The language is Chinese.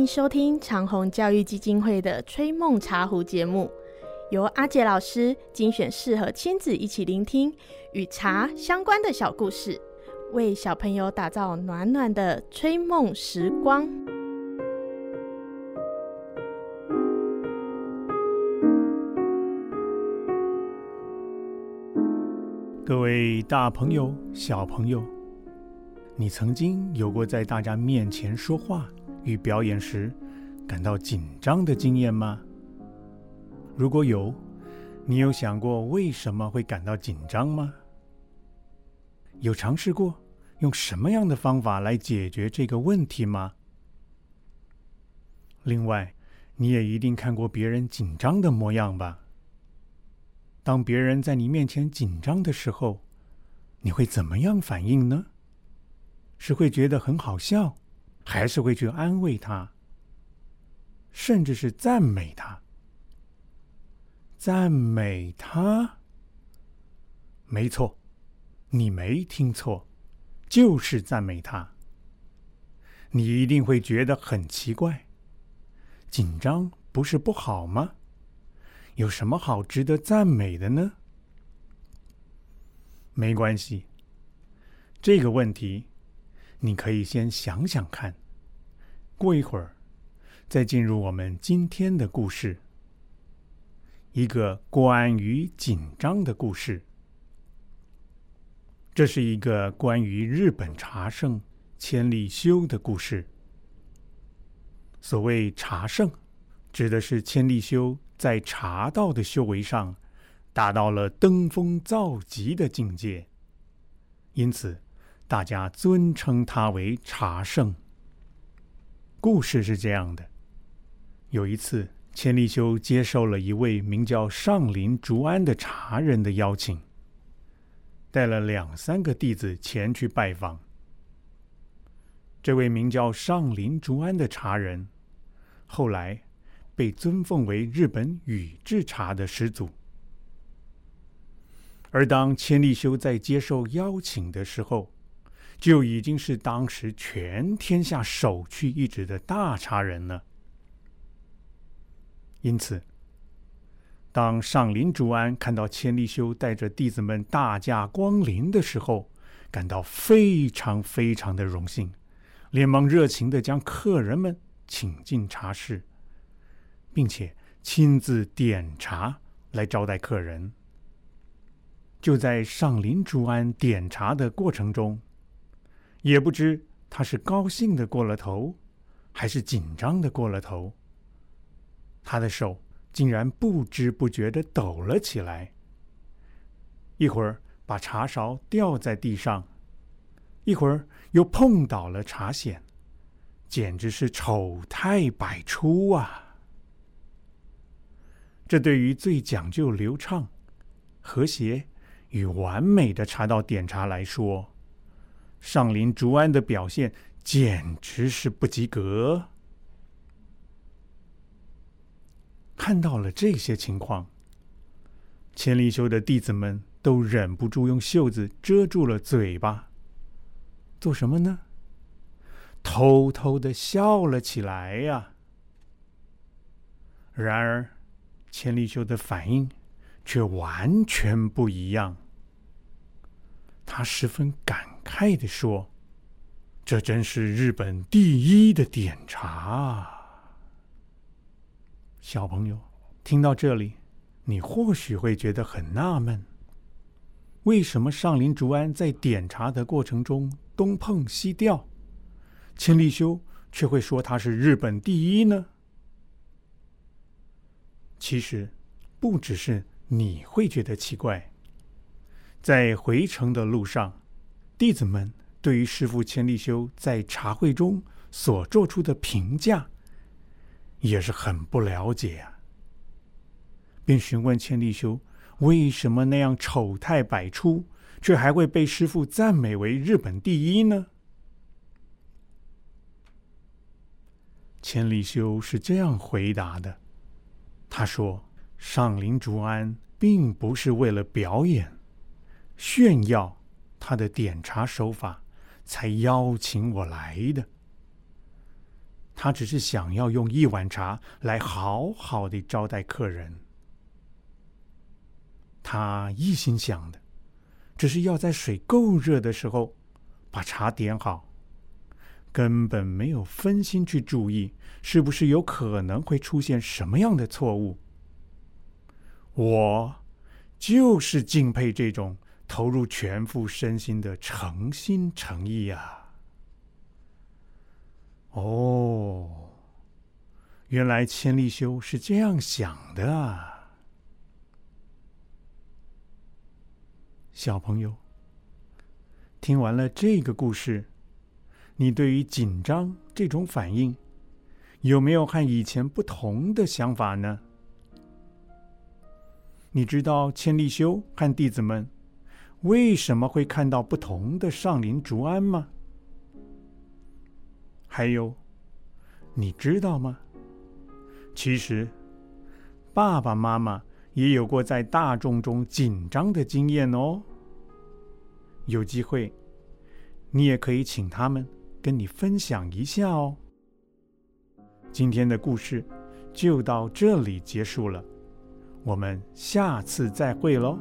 迎收听长虹教育基金会的《吹梦茶壶》节目，由阿杰老师精选适合亲子一起聆听与茶相关的小故事，为小朋友打造暖暖的吹梦时光。各位大朋友、小朋友，你曾经有过在大家面前说话？与表演时感到紧张的经验吗？如果有，你有想过为什么会感到紧张吗？有尝试过用什么样的方法来解决这个问题吗？另外，你也一定看过别人紧张的模样吧？当别人在你面前紧张的时候，你会怎么样反应呢？是会觉得很好笑？还是会去安慰他，甚至是赞美他。赞美他，没错，你没听错，就是赞美他。你一定会觉得很奇怪，紧张不是不好吗？有什么好值得赞美的呢？没关系，这个问题。你可以先想想看，过一会儿再进入我们今天的故事。一个关于紧张的故事。这是一个关于日本茶圣千利休的故事。所谓茶圣，指的是千利休在茶道的修为上达到了登峰造极的境界，因此。大家尊称他为茶圣。故事是这样的：有一次，千利休接受了一位名叫上林竹安的茶人的邀请，带了两三个弟子前去拜访。这位名叫上林竹安的茶人，后来被尊奉为日本宇治茶的始祖。而当千利休在接受邀请的时候，就已经是当时全天下首屈一指的大茶人了。因此，当上林竹庵看到千利休带着弟子们大驾光临的时候，感到非常非常的荣幸，连忙热情的将客人们请进茶室，并且亲自点茶来招待客人。就在上林竹庵点茶的过程中，也不知他是高兴的过了头，还是紧张的过了头。他的手竟然不知不觉的抖了起来，一会儿把茶勺掉在地上，一会儿又碰倒了茶筅，简直是丑态百出啊！这对于最讲究流畅、和谐与完美的茶道点茶来说，上林竹安的表现简直是不及格。看到了这些情况，千里修的弟子们都忍不住用袖子遮住了嘴巴，做什么呢？偷偷的笑了起来呀。然而，千里修的反应却完全不一样。他十分感。慨地说：“这真是日本第一的点茶。”小朋友听到这里，你或许会觉得很纳闷：为什么上林竹安在点茶的过程中东碰西掉，千利休却会说他是日本第一呢？其实，不只是你会觉得奇怪，在回程的路上。弟子们对于师傅千利休在茶会中所做出的评价也是很不了解啊，便询问千利休为什么那样丑态百出，却还会被师傅赞美为日本第一呢？千利休是这样回答的：“他说，上林竹庵并不是为了表演炫耀。”他的点茶手法，才邀请我来的。他只是想要用一碗茶来好好的招待客人。他一心想的，只是要在水够热的时候把茶点好，根本没有分心去注意是不是有可能会出现什么样的错误。我就是敬佩这种投入全副身心的诚心诚意啊。哦，原来千利休是这样想的啊！小朋友，听完了这个故事，你对于紧张这种反应，有没有和以前不同的想法呢？你知道千利休和弟子们为什么会看到不同的上林竹庵吗？还有，你知道吗？其实，爸爸妈妈也有过在大众中紧张的经验哦。有机会，你也可以请他们跟你分享一下哦。今天的故事就到这里结束了，我们下次再会喽。